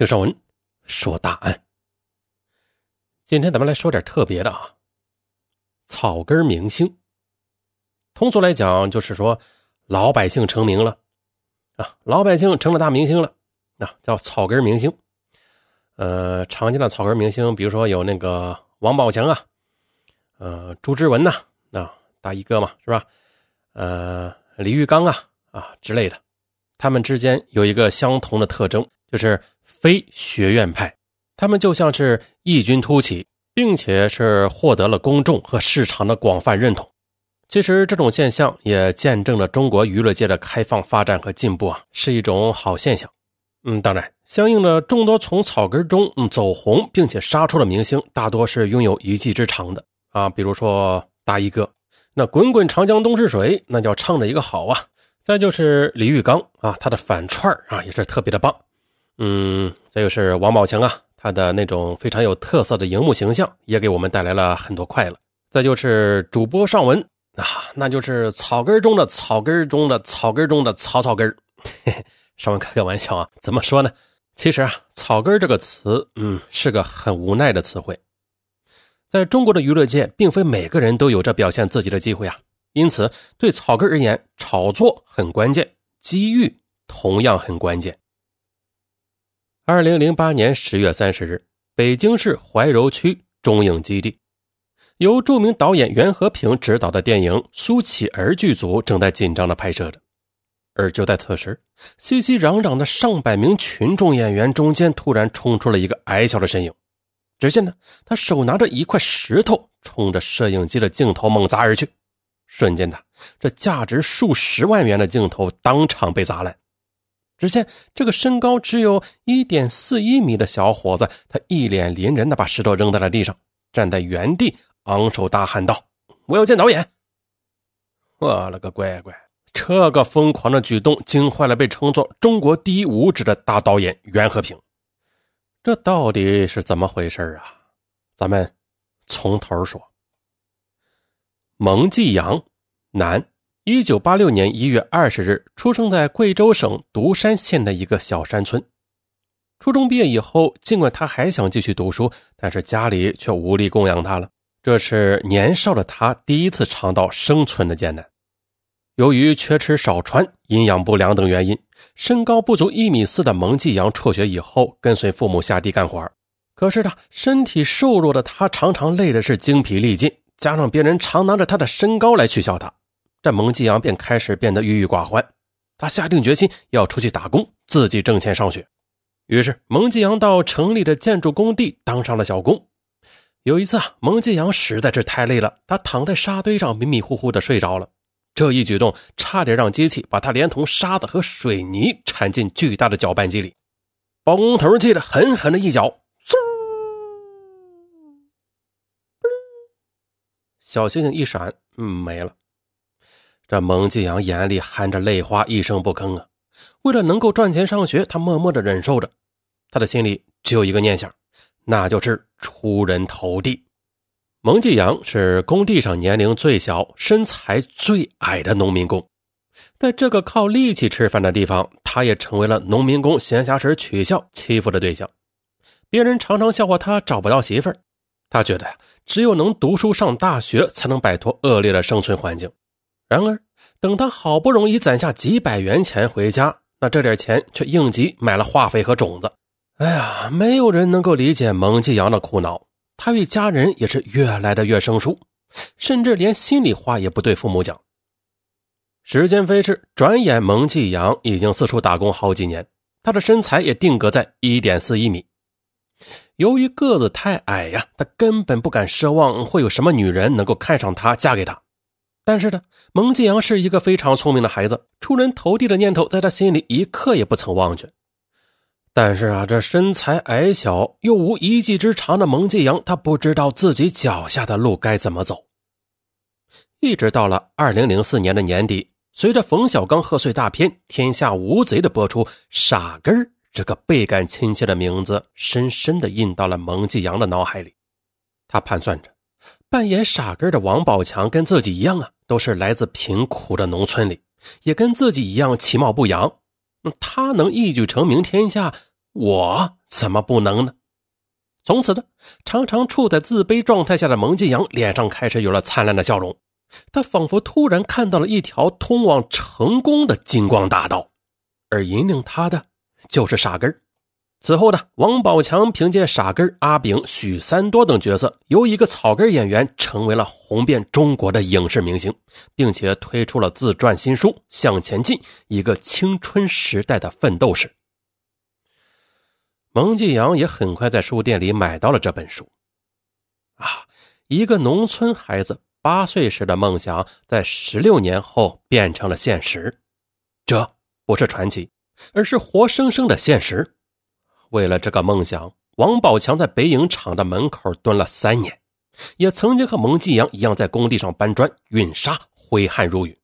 听上文说大案。今天咱们来说点特别的啊，草根明星。通俗来讲，就是说老百姓成名了啊，老百姓成了大明星了啊，叫草根明星。呃，常见的草根明星，比如说有那个王宝强啊，呃，朱之文呐，啊，大衣哥嘛，是吧？呃，李玉刚啊，啊之类的，他们之间有一个相同的特征，就是非学院派。他们就像是异军突起，并且是获得了公众和市场的广泛认同。其实这种现象也见证了中国娱乐界的开放发展和进步啊，是一种好现象。嗯，当然，相应的众多从草根中嗯走红并且杀出的明星，大多是拥有一技之长的啊，比如说大衣哥。那滚滚长江东逝水，那叫唱的一个好啊！再就是李玉刚啊，他的反串啊也是特别的棒。嗯，再就是王宝强啊，他的那种非常有特色的荧幕形象，也给我们带来了很多快乐。再就是主播尚文啊，那就是草根中的草根中的草根中的草草根嘿嘿，尚文开个玩笑啊，怎么说呢？其实啊，草根这个词，嗯，是个很无奈的词汇。在中国的娱乐界，并非每个人都有着表现自己的机会啊。因此，对草根而言，炒作很关键，机遇同样很关键。二零零八年十月三十日，北京市怀柔区中影基地，由著名导演袁和平执导的电影《苏乞儿》剧组正在紧张的拍摄着。而就在此时，熙熙攘攘的上百名群众演员中间，突然冲出了一个矮小的身影。只见呢，他手拿着一块石头，冲着摄影机的镜头猛砸而去。瞬间的，这价值数十万元的镜头当场被砸烂。只见这个身高只有一点四一米的小伙子，他一脸凌人的把石头扔在了地上，站在原地，昂首大喊道：“我要见导演！”我了个乖乖！这个疯狂的举动惊坏了被称作“中国第一无耻”的大导演袁和平。这到底是怎么回事啊？咱们从头说。蒙继阳，男，一九八六年一月二十日出生在贵州省独山县的一个小山村。初中毕业以后，尽管他还想继续读书，但是家里却无力供养他了。这是年少的他第一次尝到生存的艰难。由于缺吃少穿、营养不良等原因，身高不足一米四的蒙继阳辍学以后，跟随父母下地干活。可是呢，身体瘦弱的他常常累的是精疲力尽，加上别人常拿着他的身高来取笑他，这蒙继阳便开始变得郁郁寡欢。他下定决心要出去打工，自己挣钱上学。于是，蒙继阳到城里的建筑工地当上了小工。有一次啊，蒙继阳实在是太累了，他躺在沙堆上迷迷糊糊的睡着了。这一举动差点让机器把他连同沙子和水泥铲进巨大的搅拌机里。包工头气得狠狠的一脚，小星星一闪，嗯，没了。这蒙继阳眼里含着泪花，一声不吭啊。为了能够赚钱上学，他默默的忍受着。他的心里只有一个念想，那就是出人头地。蒙继阳是工地上年龄最小、身材最矮的农民工，在这个靠力气吃饭的地方，他也成为了农民工闲暇时取笑、欺负的对象。别人常常笑话他找不到媳妇儿，他觉得呀，只有能读书上大学，才能摆脱恶劣的生存环境。然而，等他好不容易攒下几百元钱回家，那这点钱却应急买了化肥和种子。哎呀，没有人能够理解蒙继阳的苦恼。他与家人也是越来的越生疏，甚至连心里话也不对父母讲。时间飞逝，转眼蒙继阳已经四处打工好几年，他的身材也定格在一点四一米。由于个子太矮呀，他根本不敢奢望会有什么女人能够看上他，嫁给他。但是呢，蒙继阳是一个非常聪明的孩子，出人头地的念头在他心里一刻也不曾忘却。但是啊，这身材矮小又无一技之长的蒙继阳，他不知道自己脚下的路该怎么走。一直到了二零零四年的年底，随着冯小刚贺岁大片《天下无贼》的播出，“傻根儿”这个倍感亲切的名字深深的印到了蒙继阳的脑海里。他盘算着，扮演傻根的王宝强跟自己一样啊，都是来自贫苦的农村里，也跟自己一样其貌不扬。他能一举成名天下，我怎么不能呢？从此呢，常常处在自卑状态下的蒙继阳脸上开始有了灿烂的笑容。他仿佛突然看到了一条通往成功的金光大道，而引领他的就是傻根此后呢，王宝强凭借傻根、阿炳、许三多等角色，由一个草根演员成为了红遍中国的影视明星，并且推出了自传新书《向前进》，一个青春时代的奋斗史。蒙继阳也很快在书店里买到了这本书。啊，一个农村孩子八岁时的梦想，在十六年后变成了现实，这不是传奇，而是活生生的现实。为了这个梦想，王宝强在北影厂的门口蹲了三年，也曾经和蒙继阳一样在工地上搬砖、运沙，挥汗如雨。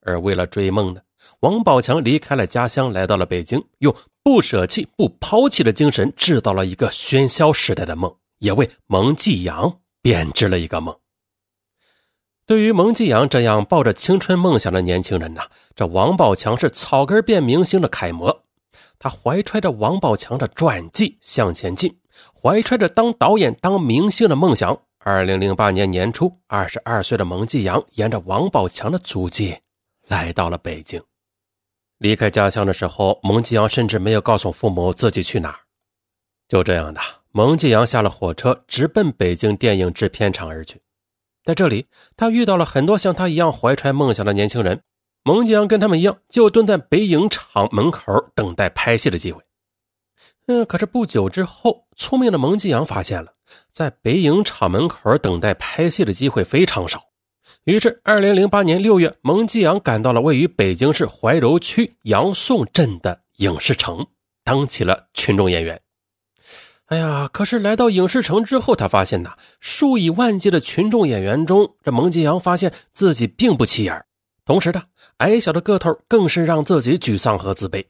而为了追梦呢，王宝强离开了家乡，来到了北京，用不舍弃、不抛弃的精神制造了一个喧嚣时代的梦，也为蒙继阳编织了一个梦。对于蒙继阳这样抱着青春梦想的年轻人呢，这王宝强是草根变明星的楷模。他怀揣着王宝强的传记向前进，怀揣着当导演、当明星的梦想。二零零八年年初，二十二岁的蒙继阳沿着王宝强的足迹来到了北京。离开家乡的时候，蒙继阳甚至没有告诉父母自己去哪儿。就这样的，蒙继阳下了火车，直奔北京电影制片厂而去。在这里，他遇到了很多像他一样怀揣梦想的年轻人。蒙继阳跟他们一样，就蹲在北影厂门口等待拍戏的机会。嗯，可是不久之后，聪明的蒙继阳发现了，在北影厂门口等待拍戏的机会非常少。于是，二零零八年六月，蒙继阳赶到了位于北京市怀柔区杨宋镇的影视城，当起了群众演员。哎呀，可是来到影视城之后，他发现呐，数以万计的群众演员中，这蒙继阳发现自己并不起眼。同时呢，矮小的个头更是让自己沮丧和自卑。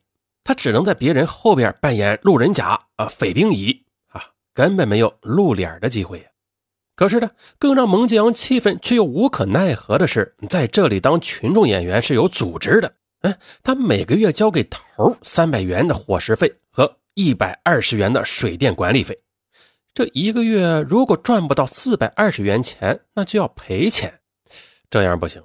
他只能在别人后边扮演路人甲啊、匪兵乙啊，根本没有露脸的机会呀。可是呢，更让蒙继阳气愤却又无可奈何的是，在这里当群众演员是有组织的。嗯，他每个月交给头三百元的伙食费和一百二十元的水电管理费。这一个月如果赚不到四百二十元钱，那就要赔钱。这样不行。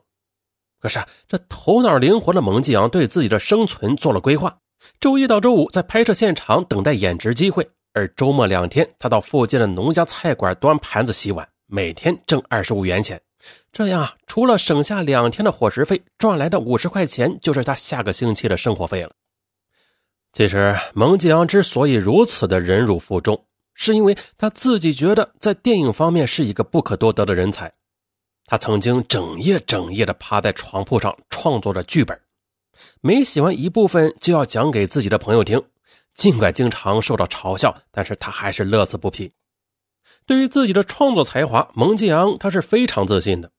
可是，这头脑灵活的蒙继阳对自己的生存做了规划。周一到周五在拍摄现场等待演职机会，而周末两天他到附近的农家菜馆端盘子洗碗，每天挣二十五元钱。这样啊，除了省下两天的伙食费，赚来的五十块钱就是他下个星期的生活费了。其实，蒙继阳之所以如此的忍辱负重，是因为他自己觉得在电影方面是一个不可多得的人才。他曾经整夜整夜的趴在床铺上创作着剧本，每写完一部分就要讲给自己的朋友听。尽管经常受到嘲笑，但是他还是乐此不疲。对于自己的创作才华，蒙继阳他是非常自信的。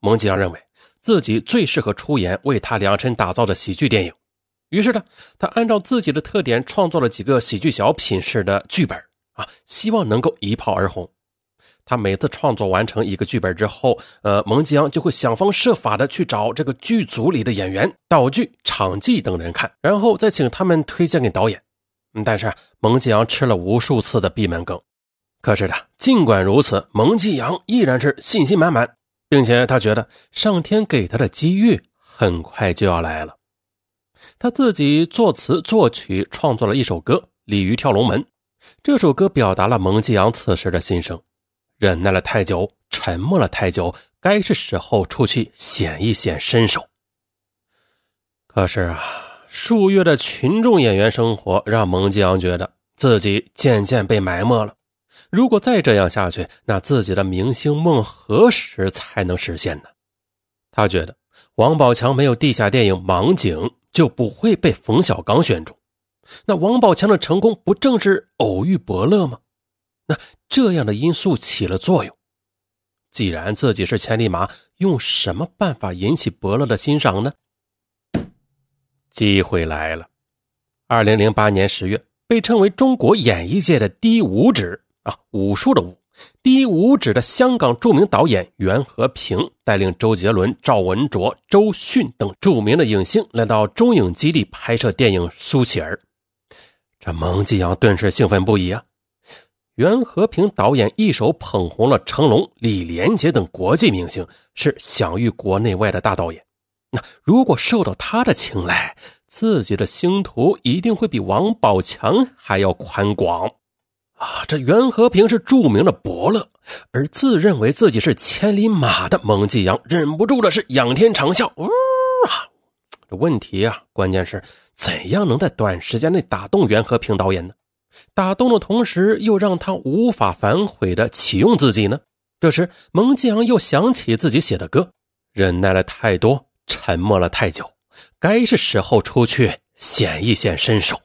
蒙继阳认为自己最适合出演为他量身打造的喜剧电影，于是呢，他按照自己的特点创作了几个喜剧小品式的剧本啊，希望能够一炮而红。他每次创作完成一个剧本之后，呃，蒙继阳就会想方设法的去找这个剧组里的演员、道具、场记等人看，然后再请他们推荐给导演。但是蒙继阳吃了无数次的闭门羹。可是呢，尽管如此，蒙继阳依然是信心满满，并且他觉得上天给他的机遇很快就要来了。他自己作词作曲创作了一首歌《鲤鱼跳龙门》，这首歌表达了蒙继阳此时的心声。忍耐了太久，沉默了太久，该是时候出去显一显身手。可是啊，数月的群众演员生活让蒙继阳觉得自己渐渐被埋没了。如果再这样下去，那自己的明星梦何时才能实现呢？他觉得王宝强没有地下电影《盲井》，就不会被冯小刚选中。那王宝强的成功，不正是偶遇伯乐吗？那这样的因素起了作用。既然自己是千里马，用什么办法引起伯乐的欣赏呢？机会来了。二零零八年十月，被称为中国演艺界的第一武指啊，武术的武，第一武指的香港著名导演袁和平，带领周杰伦、赵文卓、周迅等著名的影星来到中影基地拍摄电影《苏乞儿》。这蒙继阳顿时兴奋不已啊！袁和平导演一手捧红了成龙、李连杰等国际明星，是享誉国内外的大导演。那如果受到他的青睐，自己的星途一定会比王宝强还要宽广啊！这袁和平是著名的伯乐，而自认为自己是千里马的蒙继阳忍不住的是仰天长啸。呜啊！这问题啊，关键是怎样能在短时间内打动袁和平导演呢？打动的同时，又让他无法反悔的启用自己呢？这时，蒙继阳又想起自己写的歌，忍耐了太多，沉默了太久，该是时候出去显一显身手。